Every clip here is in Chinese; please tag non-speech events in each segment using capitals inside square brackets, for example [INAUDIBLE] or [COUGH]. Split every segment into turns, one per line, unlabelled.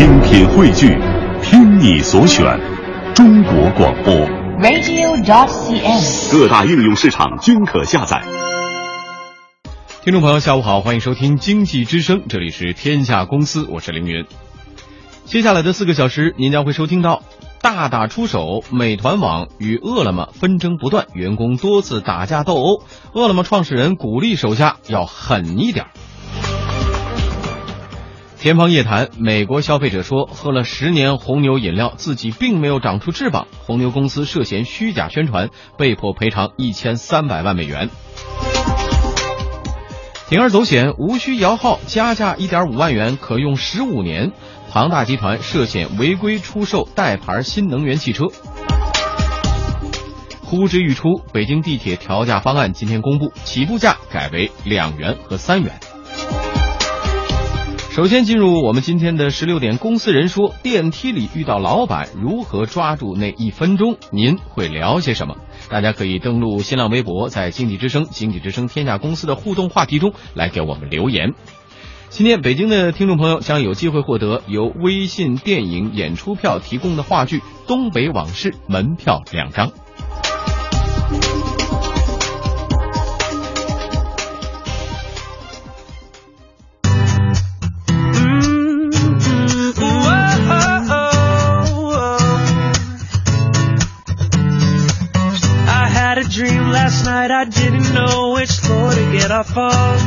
精品汇聚，听你所选，中国广播。
radio.cn。
各大应用市场均可下载。
听众朋友，下午好，欢迎收听经济之声，这里是天下公司，我是凌云。接下来的四个小时，您将会收听到大打出手，美团网与饿了么纷争不断，员工多次打架斗殴，饿了么创始人鼓励手下要狠一点。天方夜谭，美国消费者说喝了十年红牛饮料，自己并没有长出翅膀。红牛公司涉嫌虚假宣传，被迫赔偿一千三百万美元。铤而走险，无需摇号，加价一点五万元可用十五年。庞大集团涉嫌违规出售代牌新能源汽车。呼之欲出，北京地铁调价方案今天公布，起步价改为两元和三元。首先进入我们今天的十六点公司人说，电梯里遇到老板如何抓住那一分钟？您会聊些什么？大家可以登录新浪微博，在经济之声、经济之声天下公司的互动话题中来给我们留言。今天北京的听众朋友将有机会获得由微信电影演出票提供的话剧《东北往事》门票两张。waterfalls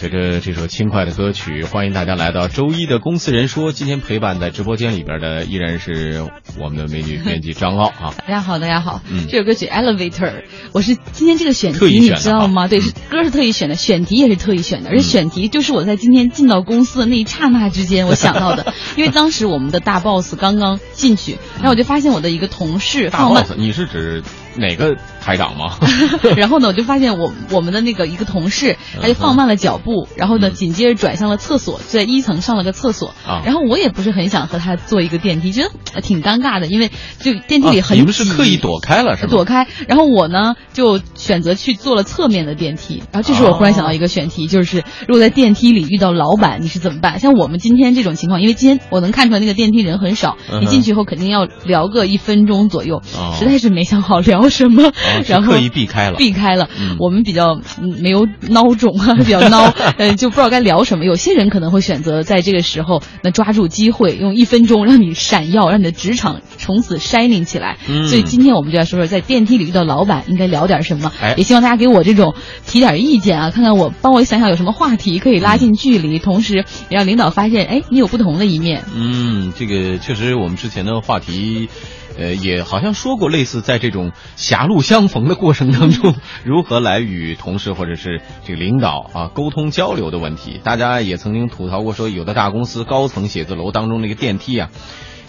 随着这首轻快的歌曲，欢迎大家来到周一的公司人说。今天陪伴在直播间里边的依然是我们的美女编辑张傲啊。
大家好，大家好。
嗯
这首歌曲《Elevator》，我是今天这个选题，你知道吗？对，是歌是特意选的，选题也是特意选的，而且选题就是我在今天进到公司的那一刹那之间我想到的，因为当时我们的大 boss 刚刚进去，然后我就发现我的一个同事
大
放慢
你是指哪个台长吗？[LAUGHS]
然后呢，我就发现我我们的那个一个同事，他就放慢了脚步，然后呢，
嗯
紧接着转向了厕所，在一层上了个厕所。
啊
然后我也不是很想和他坐一个电梯，觉得呃挺尴尬的，因为就电梯里
啊
很挤、
你们是刻意躲开了是吗？
躲开。然后我呢就选择去坐了侧面的电梯。然后这时候我忽然想到一个选题，就是如果在电梯里遇到老板，你是怎么办？像我们今天这种情况，因为今天我能看出来那个电梯人很少，你进去以后肯定要聊个一分钟左右，
哦
实在是没想好聊什么，
哦
然后
刻意避开了
避开了。
嗯
我们比较嗯没有孬种啊，[LAUGHS] 比较孬，呃，就不知道该聊什么。有些人可能会选择在这个时候，那抓住机会，用一分钟让你闪耀，让你的职场从此 shining 起来。
嗯
所以今天我们就来说说，在电梯里遇到老板应该聊点什么。
哎
也希望大家给我这种提点意见啊，看看我帮我想想有什么话题可以拉近距离，同时也让领导发现，哎，你有不同的一面。
嗯，这个确实我们之前的话题。呃，也好像说过类似，在这种狭路相逢的过程当中，如何来与同事或者是这个领导啊沟通交流的问题。大家也曾经吐槽过，说有的大公司高层写字楼当中那个电梯啊，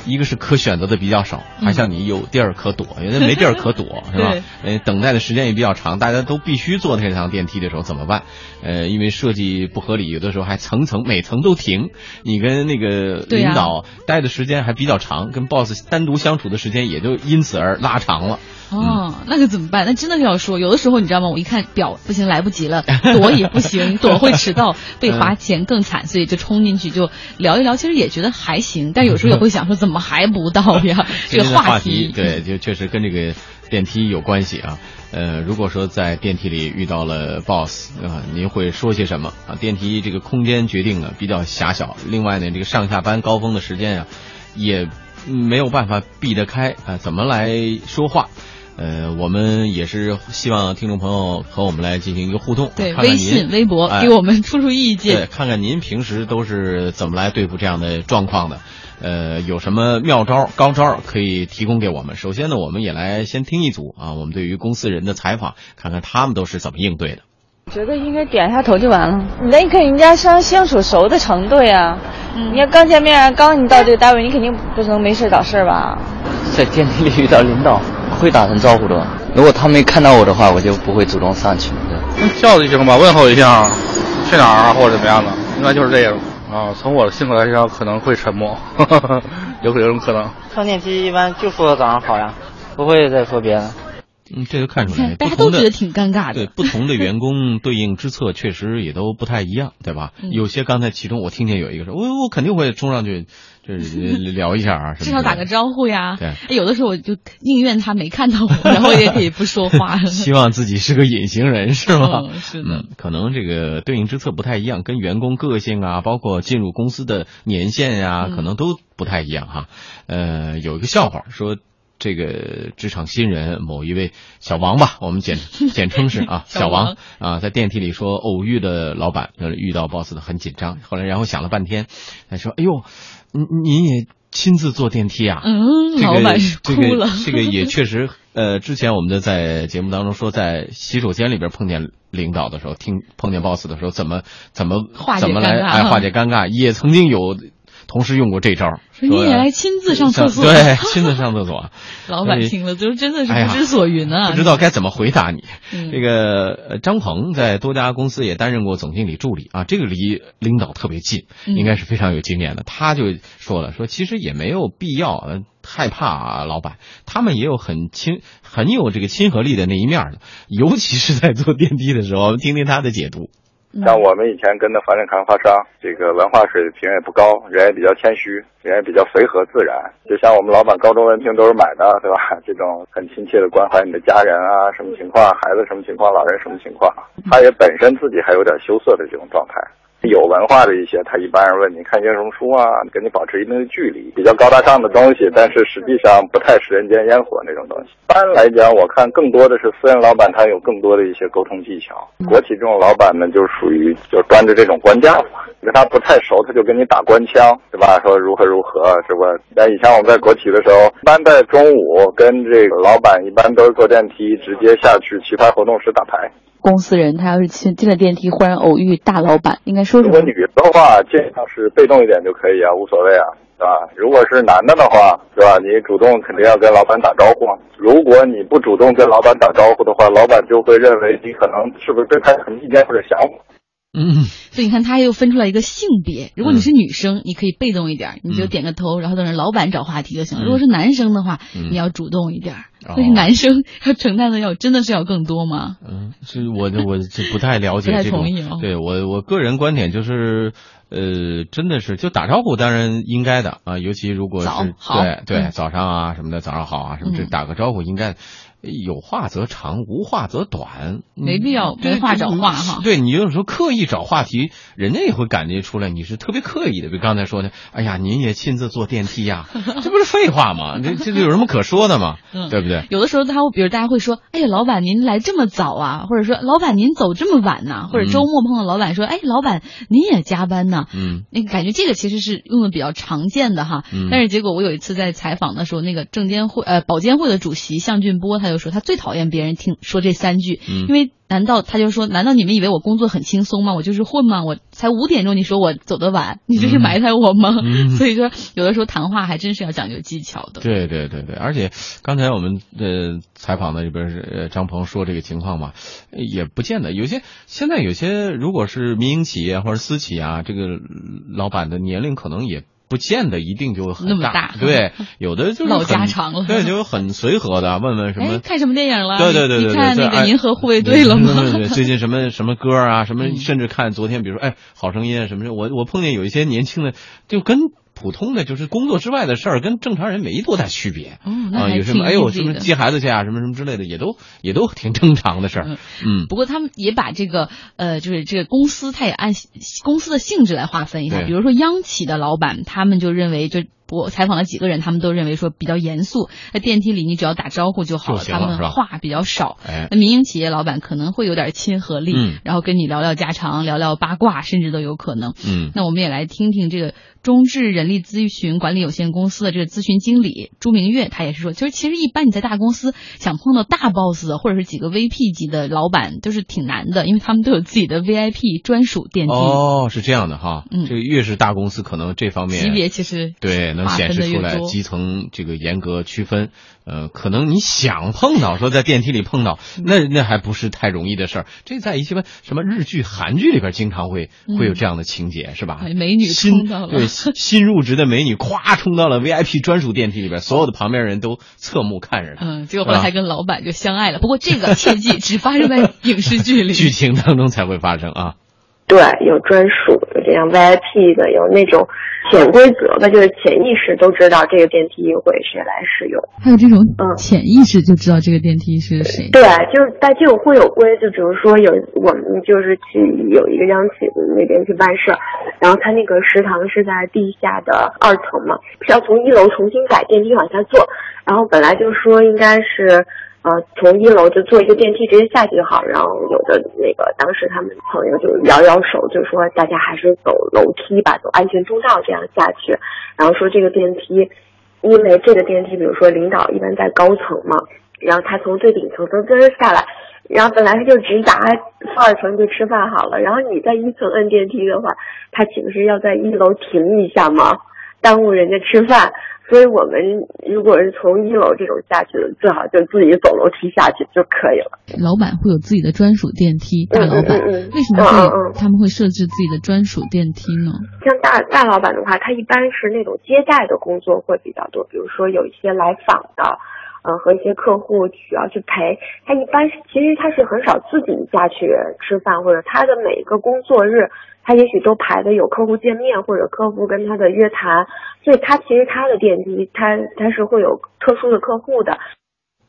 一个是可选择的比较少，还像你有地儿可躲，有的没地儿可躲，[LAUGHS] 是吧？呃，等待的时间也比较长，大家都必须坐那趟电梯的时候怎么办？呃，因为设计不合理，有的时候还层层每层都停，你跟那个领导待的时间还比较长，跟 boss 单独相处的时间也就因此而拉长了。
哦，那可怎么办？那真的是要说，有的时候你知道吗？我一看表，不行，来不及了，[LAUGHS] 躲也不行，躲会迟到，[LAUGHS] 被罚钱更惨，所以就冲进去就聊一聊。其实也觉得还行，但有时候 [LAUGHS] 也会想说，怎么还不到呀？这个
话
题，
对，就确实跟这个电梯有关系啊。呃，如果说在电梯里遇到了 boss 啊，您会说些什么啊？电梯这个空间决定了比较狭小，另外呢，这个上下班高峰的时间啊，也没有办法避得开啊，怎么来说话？呃，我们也是希望听众朋友和我们来进行一个互动，
对，
看看
微信、微博
哎
给我们出出意见
对，
见。
看看您平时都是怎么来对付这样的状况的，呃，有什么妙招、高招可以提供给我们？首先呢，我们也来先听一组啊，我们对于公司人的采访，看看他们都是怎么应对的。
觉得应该点一下头就完了。你得跟人家相相处熟的程度呀。
嗯
你要刚见面，刚你到这个单位，你肯定不能没事找事吧？
在电梯里遇到领导，会打声招呼的。如果他没看到我的话，我就不会主动上去。对
叫一声吧，问候一下，去哪儿啊，或者怎么样的，应该就是这样啊。从我的性格来讲，可能会沉默，[LAUGHS] 有可有种可能。
上电梯一般就说早上好呀，
不会再说别人。
嗯，这就看出来，
大家都觉得挺尴尬的对。
不同的员工对应之策确实也都不太一样，对吧？
嗯
有些刚才其中我听见有一个说，我我肯定会冲上去，就是 [LAUGHS] 聊一下啊，
至少打个招呼呀。
对
哎有的时候我就宁愿他没看到我，[LAUGHS] 然后也可以不说话。[LAUGHS]
希望自己是个隐形人，是吗？
嗯是的
嗯，可能这个对应之策不太一样，跟员工个性啊，包括进入公司的年限呀、
嗯
可能都不太一样哈。呃，有一个笑话说。这个职场新人某一位小王吧，[LAUGHS] 我们简简称是啊，
小 [LAUGHS]
小王
王
啊，在电梯里说偶遇的老板，呃，遇到 boss 的很紧张。后来然后想了半天，他说：“哎呦，您您也亲自坐电梯啊？”
嗯，
这个
老板是
这个。[LAUGHS] 这个也确实，呃，之前我们的在节目当中说，在洗手间里边碰见领导的时候，听碰见 boss 的时候，怎么怎么
化
怎么来化解尴尬，也曾经有同事用过这招，
说你也来亲自上厕所
对，亲自上厕所，[LAUGHS]
老板听了就真的是不知所云啊，
不知道该怎么回答你。
嗯
这个呃张鹏在多家公司也担任过总经理助理啊，这个离领导特别近，
嗯
应该是非常有经验的。他就说了，说其实也没有必要呃害怕啊，老板，他们也有很亲很有这个亲和力的那一面的，尤其是在坐电梯的时候，我们听听他的解读。
像我们以前跟的房地产开发商，这个文化水平也不高，人也比较谦虚，人也比较随和自然。就像我们老板高中文凭都是买的，对吧？[LAUGHS] 这种很亲切的关怀你的家人啊，什么情况，孩子什么情况，老人什么情况，他也本身自己还有点羞涩的这种状态。有文化的一些，他一般人问你看些什么书啊，跟你保持一定的距离，比较高大上的东西，但是实际上不太食人间烟火那种东西。一般来讲，我看更多的是私人老板，他有更多的一些沟通技巧。国企这种老板呢，就属于就端着这种官架法，跟他不太熟，他就跟你打官腔，对吧？说如何如何，是吧？但以前我们在国企的时候，一般在中午跟这个老板一般都是坐电梯直接下去棋牌活动室打牌。
公司人他要是进进了电梯，忽然偶遇大老板，应该说什么
如果？女的话，尽量是被动一点就可以啊，无所谓啊，对吧？如果是男的的话，对吧？你主动肯定要跟老板打招呼啊。如果你不主动跟老板打招呼的话，老板就会认为你可能是不是对他有什么意见或者想法。
嗯，
所以你看，他又分出来一个性别。如果你是女生，你可以被动一点，你就点个头，然后等着老板找话题就行了。
嗯
如果是男生的话，
嗯
你要主动一点。
哦
所以男生要承担的要真的是要更多吗？
嗯，是我我就不太了解
不太
这种
同意哦，
对我我个人观点就是，呃，真的是就打招呼当然应该的啊，尤其如果是对对、
嗯
早上啊什么的，早上好啊什么这
嗯
打个招呼应该。有话则长，无话则短，
没必要没话找话哈
对你有时候刻意找话题，人家也会感觉出来你是特别刻意的。比如刚才说的，哎呀，您也亲自坐电梯呀、[LAUGHS] 这不是废话吗？这这有什么可说的吗？
嗯
对不对？
有的时候他会，比如大家会说：“哎呀，老板您来这么早啊？”或者说：“老板您走这么晚呐、或者周末碰到老板说：“哎，老板您也加班呐、
嗯
那个感觉这个其实是用的比较常见的哈，
嗯
但是结果我有一次在采访的时候，那个证监会呃保监会的主席向俊波他就说他最讨厌别人听说这三句，
嗯
因为难道他就说难道你们以为我工作很轻松吗？我就是混吗？我才五点钟你说我走得晚，[LAUGHS] 你这是埋汰我吗？
嗯
所以说有的时候谈话还真是要讲究技巧的。
对对对对，而且刚才我们呃采访的这边是呃张鹏说这个情况嘛，呃也不见得有些现在有些如果是民营企业或者私企啊，这个老板的年龄可能也。不见得一定就很
那么大
对，有的就是
老
很
家常了
对，就很随和的，问问什么
哎，看什么电影了？
对对对对对，
你看那个银河护卫队了吗？
对对对，最近什么 [LAUGHS] 什么歌啊，什么
嗯
甚至看昨天，比如说哎，好声音啊什么的，我我碰见有一些年轻的，就跟普通的就是工作之外的事儿，跟正常人没多大区别。
哦，那
啊，有什么？哎呦，什么接孩子去啊，什么什么之类的，也都也都挺正常的事儿
嗯。
嗯，
不过他们也把这个呃，就是这个公司，他也按公司的性质来划分一下。
对
比如说央企的老板，他们就认为就。我采访了几个人，他们都认为说比较严肃，在电梯里你只要打招呼就好
了
他们话比较少。
哎，
那民营企业老板可能会有点亲和力，
嗯
然后跟你聊聊家常，聊聊八卦，甚至都有可能。
嗯
那我们也来听听这个中智人力咨询管理有限公司的这个咨询经理朱明月，他也是说，就是其实一般你在大公司想碰到大 boss 或者是几个 VP 级的老板，都是挺难的，因为他们都有自己的 VIP 专属电梯，
哦，是这样的哈。
嗯
这个越是大公司，可能这方面
级别其实
对能能显示出来基层这个严格区分。呃，可能你想碰到，说在电梯里碰到，那那还不是太容易的事儿。这在一些什么日剧、韩剧里边经常会会有这样的情节，是吧？
美女冲到了，
对新入职的美女，咵冲到了 VIP 专属电梯里边，所有的旁边人都侧目看着她。
嗯，结果后来还跟老板就相爱了。不过这个切记只发生在影视剧里，
剧情当中才会发生啊。
对，有专属的这样 VIP 的，有那种潜规则的，就是潜意识都知道这个电梯会谁来使用。
还有这种嗯，潜意识就知道这个电梯是谁。
对，就是但这种会有规，就比如说有我们就是去有一个央企那边去办事，然后他那个食堂是在地下的二层嘛，是要从一楼重新改电梯往下坐，然后本来就说应该是。呃，从一楼就坐一个电梯直接下去就好。然后有的那个当时他们朋友就摇摇手，就说大家还是走楼梯吧，走安全通道这样下去。然后说这个电梯，因为这个电梯，比如说领导一般在高层嘛，然后他从最顶层噔噔下来，然后本来他就直达负二层就吃饭好了。然后你在一层摁电梯的话，他岂不是要在一楼停一下吗？耽误人家吃饭。所以我们如果是从一楼这种下去的，最好就自己走楼梯下去就可以了。
老板会有自己的专属电梯，大老板为什么会他们会设置自己的专属电梯呢？
像大大老板的话，他一般是那种接待的工作会比较多，比如说有一些来访的。呃，和一些客户需要去陪他，一般其实他是很少自己下去吃饭，或者他的每一个工作日，他也许都排的有客户见面或者客户跟他的约谈，所以他其实他的电梯，他他是会有特殊的客户的。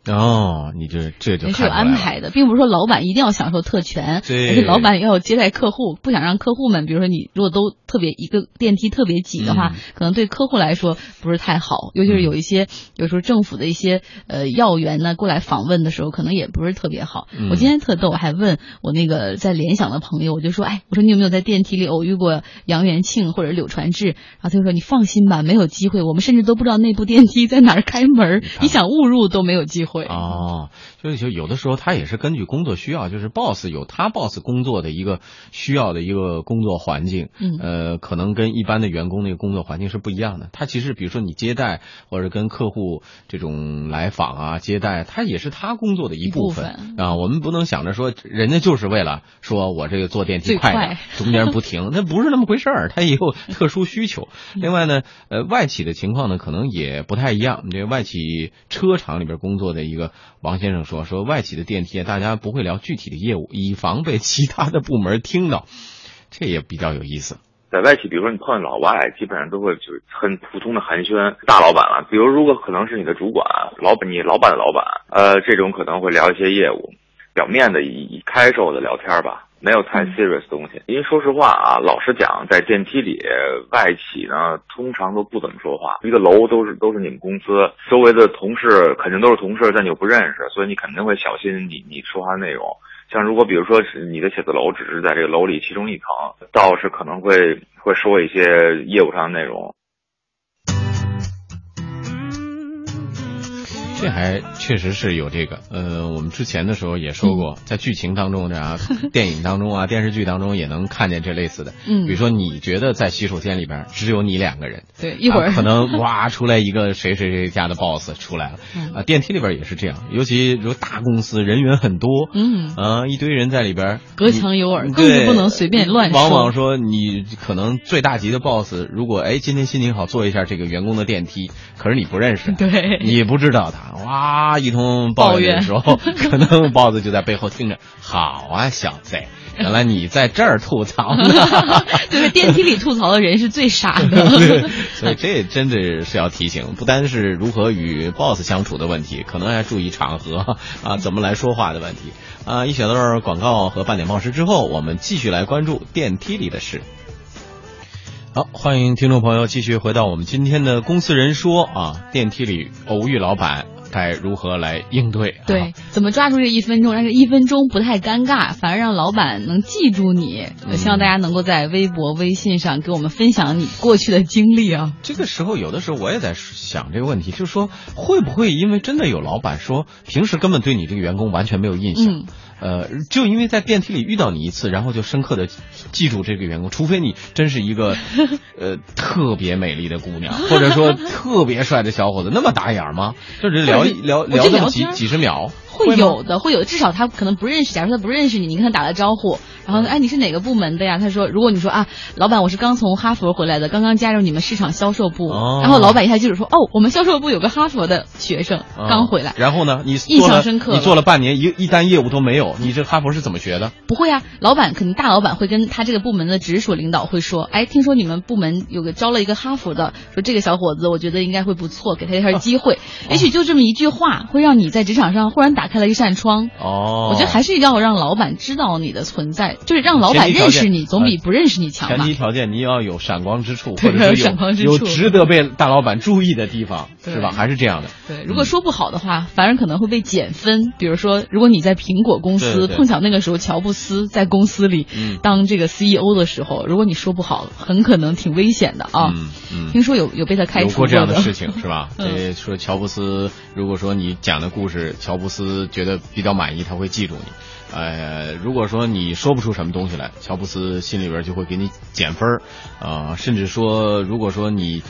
哦，你这这就
是有安排的，并不是说老板一定要享受特权，而
且
老板要接待客户，不想让客户们，比如说你如果都特别一个电梯特别挤的话，可能对客户来说不是太好，尤其是有一些有时候政府的一些呃要员呢过来访问的时候，可能也不是特别好。我今天特逗，我还问我那个在联想的朋友，我就说，哎，我说你有没有在电梯里偶遇过杨元庆或者柳传志？然后他就说，你放心吧，没有机会，我们甚至都不知道那部电梯在哪儿开门，你想误入都没有机会。会。
哦，就就有的时候他也是根据工作需要，就是 boss 有他 boss 工作的一个需要的一个工作环境，
嗯，
呃，可能跟一般的员工那个工作环境是不一样的。他其实比如说你接待或者跟客户这种来访啊接待，他也是他工作的一部分啊。我们不能想着说人家就是为了说我这个坐电梯快点，中间不停，那不是那么回事儿，他也有特殊需求。另外呢，呃，外企的情况呢可能也不太一样，这个外企车厂里边工作的。一个王先生说：“说外企的电梯，大家不会聊具体的业务，以防被其他的部门听到，这也比较有意思。
在外企，比如说你碰见老外，基本上都会就是很普通的寒暄。大老板了，比如如果可能是你的主管，老板，你老板的老板，呃，这种可能会聊一些业务，表面的以以开售的聊天吧。”没有太 serious 的东西，因为说实话啊，老实讲，在电梯里，外企呢通常都不怎么说话。一个楼都是都是你们公司周围的同事，肯定都是同事，但你又不认识，所以你肯定会小心你你说话的内容。像如果比如说是你的写字楼只是在这个楼里其中一层，倒是可能会会说一些业务上的内容。
这还确实是有这个，呃，我们之前的时候也说过，在剧情当中啊，电影当中啊，电视剧当中也能看见这类似的。
嗯，
比如说你觉得在洗手间里边只有你两个人，
对，一会儿
可能哇出来一个谁谁谁家的 boss 出来了，啊，电梯里边也是这样，尤其如大公司人员很多，
嗯，
啊，一堆人在里边
隔墙有耳，更是不能随便乱
说。往往说你可能最大级的 boss，如果哎今天心情好坐一下这个员工的电梯，可是你不认识，
对，
你不知道他。哇！一通抱怨的时候，[LAUGHS] 可能豹子就在背后听着。好啊，小子，原来你在这儿吐槽呢。[LAUGHS]
就是电梯里吐槽的人是最傻的。[LAUGHS]
所以这真的是要提醒，不单是如何与 boss 相处的问题，可能还注意场合啊，怎么来说话的问题啊。一小段广告和半点报时之后，我们继续来关注电梯里的事。好，欢迎听众朋友继续回到我们今天的公司人说啊，电梯里偶遇老板。该如何来应对？
对，怎么抓住这一分钟，让这一分钟不太尴尬，反而让老板能记住你？希望大家能够在微博、微信上给我们分享你过去的经历啊。
这个时候，有的时候我也在想这个问题，就是说，会不会因为真的有老板说平时根本对你这个员工完全没有印象？呃，就因为在电梯里遇到你一次，然后就深刻的记住这个员工，除非你真是一个 [LAUGHS] 呃特别美丽的姑娘，[LAUGHS] 或者说特别帅的小伙子，那么打眼吗？就是聊一聊 [LAUGHS]
我觉得
那么几几十秒，
会有的，会有的，至少他可能不认识。假如他不认识你，你跟他打了招呼，然后哎你是哪个部门的呀？他说，如果你说啊，老板我是刚从哈佛回来的，刚刚加入你们市场销售部，
哦
然后老板一下记住说，哦，我们销售部有个哈佛的学生
啊
刚回来，
然后呢，你
印象深刻
你做了半年，一一单业务都没有，你这哈佛是怎么学的？
不会啊，老板肯定大老板会跟他这个部门的直属领导会说，哎，听说你们部门有个招了一个哈佛的，说这个小伙子我觉得应该会不错，给他一下机会。也许就这么一句话，会让你在职场上忽然打开了一扇窗。
哦，
我觉得还是要让老板知道你的存在，就是让老板认识你，总比不认识你强吧
前提。条件你要有闪光之处，
对
或者是
闪光之处
有有值得被大老板注意的地方，
对
是吧？还是这样的。
对，如果说不好的话，反而可能会被减分。比如说，如果你在苹果公司碰巧那个时候乔布斯在公司里
嗯
当这个 CEO 的时候，如果你说不好，很可能挺危险的啊。
嗯嗯
听说有有有被他开除
有过这样
的
的事情是吧？[LAUGHS]
嗯
呃，说乔布斯，如果说你讲的故事，乔布斯觉得比较满意，他会记住你。呃，如果说你说不出什么东西来，乔布斯心里边就会给你减分儿，呃，甚至说，如果说你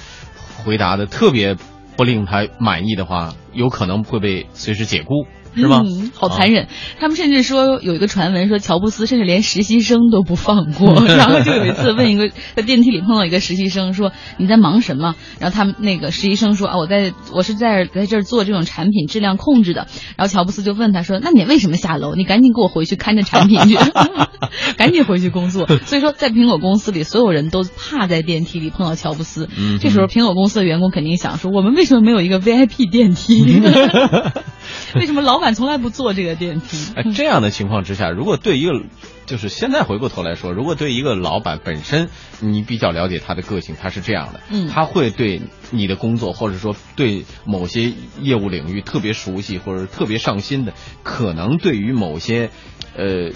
回答的特别不令他满意的话，有可能会被随时解雇，是吗？
嗯，好残忍。他们甚至说有一个传闻说乔布斯甚至连实习生都不放过，[LAUGHS] 然后就有一次问一个在电梯里碰到一个实习生说你在忙什么？然后他们那个实习生说啊我在我是在在这儿做这种产品质量控制的。然后乔布斯就问他说那你为什么下楼？你赶紧给我回去看着产品去，[LAUGHS] 赶紧回去工作。[LAUGHS] 所以说在苹果公司里，所有人都怕在电梯里碰到乔布斯。
嗯
这时候苹果公司的员工肯定想说我们为什么没有一个 VIP 电梯？为什么老板从来不坐这个电梯？
哎，这样的情况之下，如果对一个，就是现在回过头来说，如果对一个老板本身你比较了解他的个性，他是这样的，
嗯
他会对你的工作或者说对某些业务领域特别熟悉或者特别上心的，可能对于某些，呃。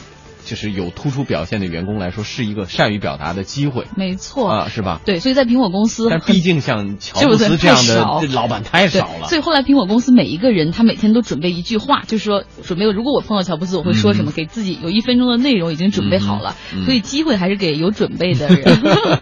就是有突出表现的员工来说，是一个善于表达的机会
没错
啊，是吧？
对，所以在苹果公司，
但毕竟像乔布斯这样的老板太少了，
所以后来苹果公司每一个人，他每天都准备一句话，就是说准备，如果我碰到乔布斯，我会说什么，
嗯
给自己有一分钟的内容已经准备好了。所以机会还是给有准备的人。[LAUGHS]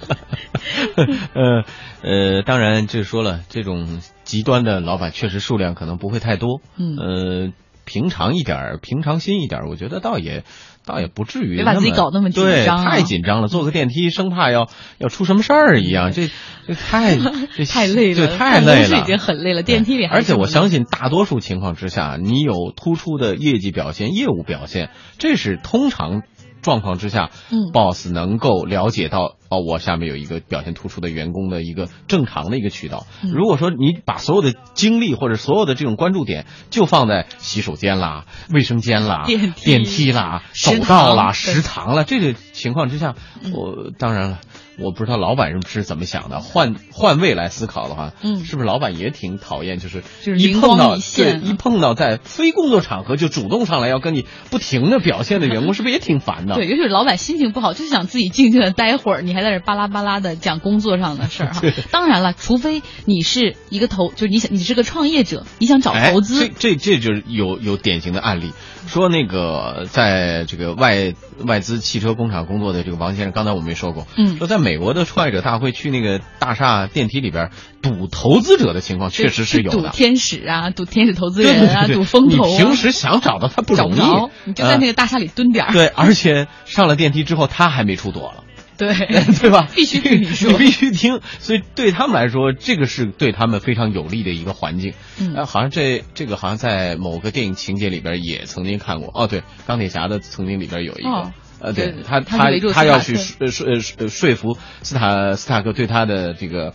[LAUGHS]
呃呃，当然就是说了，这种极端的老板确实数量可能不会太多。
嗯
呃，平常一点儿，平常心一点儿，我觉得倒也倒也不至于
别把自己搞那么紧
对，
张啊
太紧张了。坐个电梯，生怕要要出什么事儿一样，这这太 [LAUGHS] 这
太累了，
对，太累了，
办公室已经很累了，电梯里还
而且我相信，大多数情况之下，你有突出的业绩表现、业务表现，这是通常状况之下，
嗯
，boss 能够了解到哦，我下面有一个表现突出的员工的一个正常的一个渠道。
嗯
如果说你把所有的精力或者所有的这种关注点就放在洗手间啦、卫生间啦、
电梯
啦、走道啦、食堂啦，这个情况之下，
嗯
我当然了。我不知道老板是怎么想的，换换位来思考的话，
嗯。
是不是老板也挺讨厌，就是
就是
一碰到对一碰到在非工作场合就主动上来要跟你不停的表现的员工，[LAUGHS] 是不是也挺烦的？
对，尤其是老板心情不好，就想自己静静的待会儿，你还在这巴拉巴拉的讲工作上的事儿哈。
对。
当然了，除非你是一个投，就是你想你是个创业者，你想找
哎
投资，
这这这就是有有典型的案例，说那个在这个外外资汽车工厂工作的这个王先生，刚才我们也说过，
嗯。
说在美国的创业者大会去那个大厦电梯里边赌投资者的情况确实是有的。
赌天使啊，[LAUGHS] 赌天使投资
对
人啊，
对对
赌风投啊。
你平时想找到他不容易，
你就在那
个、
大厦里蹲点儿。
对，而且上了电梯之后，他还没出躲了。
对 [LAUGHS]
对吧？
必须听你说 [LAUGHS]
你必须听。所以对他们来说，这个是对他们非常有利的一个环境。
嗯
呃，好像这这个好像在某个电影情节里边也曾经看过。哦，对，钢铁侠的曾经里边有一个。
哦
呃，对
对
他他
他
要去说呃说呃说服斯塔斯塔克对他的这个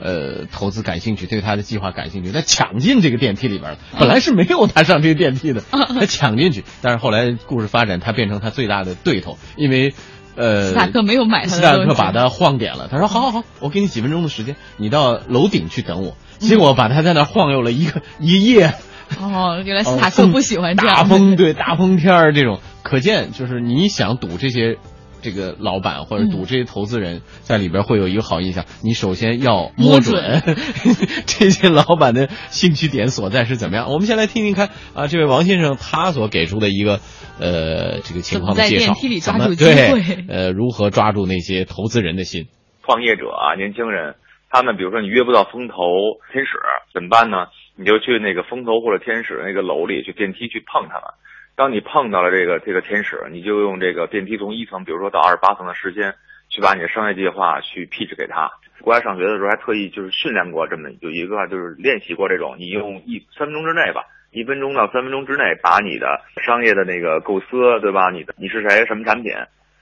呃投资感兴趣，对他的计划感兴趣，他抢进这个电梯里边了。本来是没有他上这个电梯的，[LAUGHS] 他抢进去，但是后来故事发展，他变成他最大的对头，因为。呃，
斯塔克没有买他的
斯塔克把他晃点了。他说：“好好好，我给你几分钟的时间，你到楼顶去等我。”结果把他在那晃悠了一个一夜。
哦，原来斯
哦
塔克不喜欢这样
大风，对大风天儿这种，可见就是你想赌这些这个老板或者赌这些投资人在里边会有一个好印象，你首先要摸准 [LAUGHS] 这些老板的兴趣点所在是怎么样。我们先来听听看啊，这位王先生他所给出的一个呃这个情况的介绍，
怎么在电梯里抓住机
对
会
呃如何抓住那些投资人的心。
创业者啊，年轻人，他们比如说你约不到风投、天使怎么办呢？你就去那个风投或者天使那个楼里去电梯去碰他们。当你碰到了这个这个天使，你就用这个电梯从一层，比如说到二十八层的时间，去把你的商业计划去 pitch 给他。国外上学的时候还特意就是训练过这么有一个就是练习过这种，你用一三分钟之内吧，一分钟到三分钟之内把你的商业的那个构思，对吧？你的你是谁，什么产品，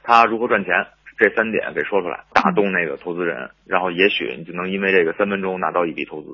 他如何赚钱，这三点给说出来，打动那个投资人，然后也许你就能因为这个三分钟拿到一笔投资。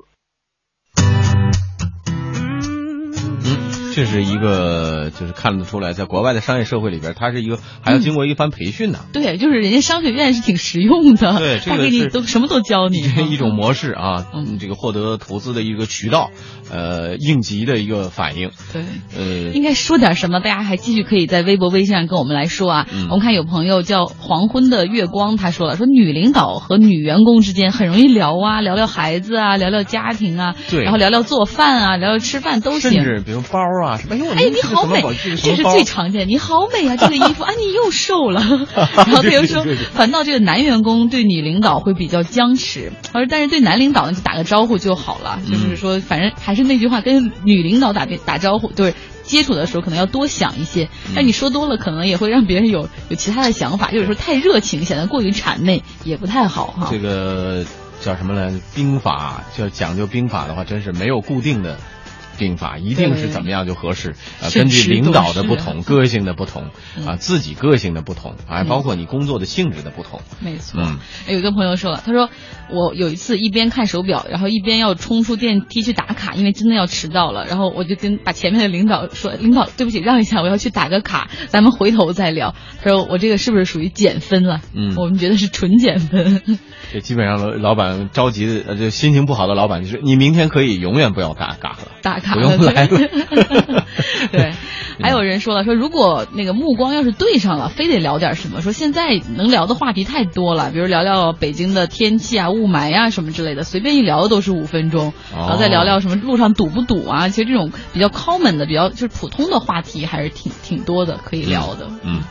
这是一个，就是看得出来，在国外的商业社会里边，它是一个还要经过一番培训的。
对，就是人家商学院是挺实用的，
对，这
他给你
个
都什么都教你。
一种模式啊，嗯，这个获得投资的一个渠道，呃，应急的一个反应。
对，
呃，
应该说点什么？大家还继续可以在微博、微信上跟我们来说啊。
嗯
我们看有朋友叫黄昏的月光，他说了，说女领导和女员工之间很容易聊啊，聊聊孩子啊，聊聊家庭啊，
对
然后聊聊做饭啊，聊聊吃饭都行。
甚至比如包啊什么，哎呦，
哎，你好美，这是最常见。你好美啊，这个衣服啊，你又瘦了。[LAUGHS] 然后他又说反倒这个男员工对女领导会比较僵持，他说但是对男领导呢就打个招呼就好了，
嗯
就是说反正还是那句话，跟女领导打打招呼就是。接触的时候可能要多想一些，
嗯
但你说多了可能也会让别人有有其他的想法，就是说太热情显得过于谄媚也不太好哈。
这个叫什么呢？兵法就讲究兵法的话，真是没有固定的兵法，一定是怎么样就合适。呃，根据领导的不同、个性的不同
嗯
啊，自己个性的不同，还包括你工作的性质的不同。
没错。
嗯，
有一个朋友说了，他说我有一次一边看手表，然后一边要冲出电梯去打卡，因为真的要迟到了。然后我就跟把前面的领导说：“领导，对不起，让一下，我要去打个卡，咱们回头再聊。”他说：“我这个是不是属于减分了？”
嗯
我们觉得是纯减分。
这基本上老老板着急的，呃，就心情不好的老板就是你明天可以永远不要打卡了，
打卡
不用来了。[LAUGHS] [LAUGHS]
对，还有人说了，说如果那个目光要是对上了，非得聊点什么。说现在能聊的话题太多了，比如聊聊北京的天气啊、雾霾啊什么之类的，随便一聊都是五分钟。然后再聊聊什么路上堵不堵啊？其实这种比较 common 的、比较就是普通的话题还是挺挺多的，可以聊的。
嗯，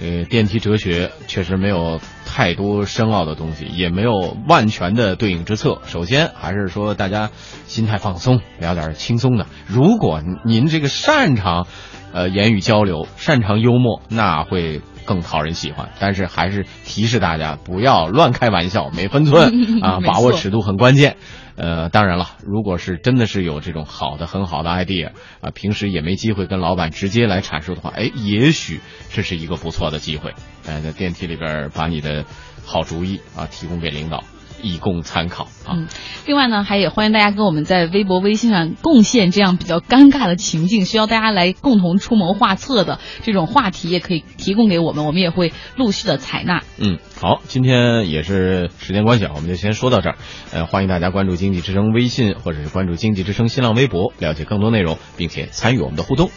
呃，电梯哲学确实没有太多深奥的东西，也没有万全的对应之策。首先还是说大家心态放松，聊点轻松的。如果您这个擅长，呃，言语交流，擅长幽默，那会更讨人喜欢。但是还是提示大家不要乱开玩笑，没分寸 [LAUGHS] 啊，把握尺度很关键。呃，当然了，如果是真的是有这种好的、很好的 idea 啊，平时也没机会跟老板直接来阐述的话，哎，也许这是一个不错的机会。呃，在电梯里边把你的好主意啊提供给领导，以供参考啊。
嗯，另外呢，还也欢迎大家跟我们在微博、微信上贡献这样比较尴尬的情境，需要大家来共同出谋划策的这种话题，也可以提供给我们，我们也会陆续的采纳。
嗯，好，今天也是时间关系啊，我们就先说到这儿。呃，欢迎大家关注经济之声微信或者是关注经济之声新浪微博，了解更多内容，并且参与我们的互动。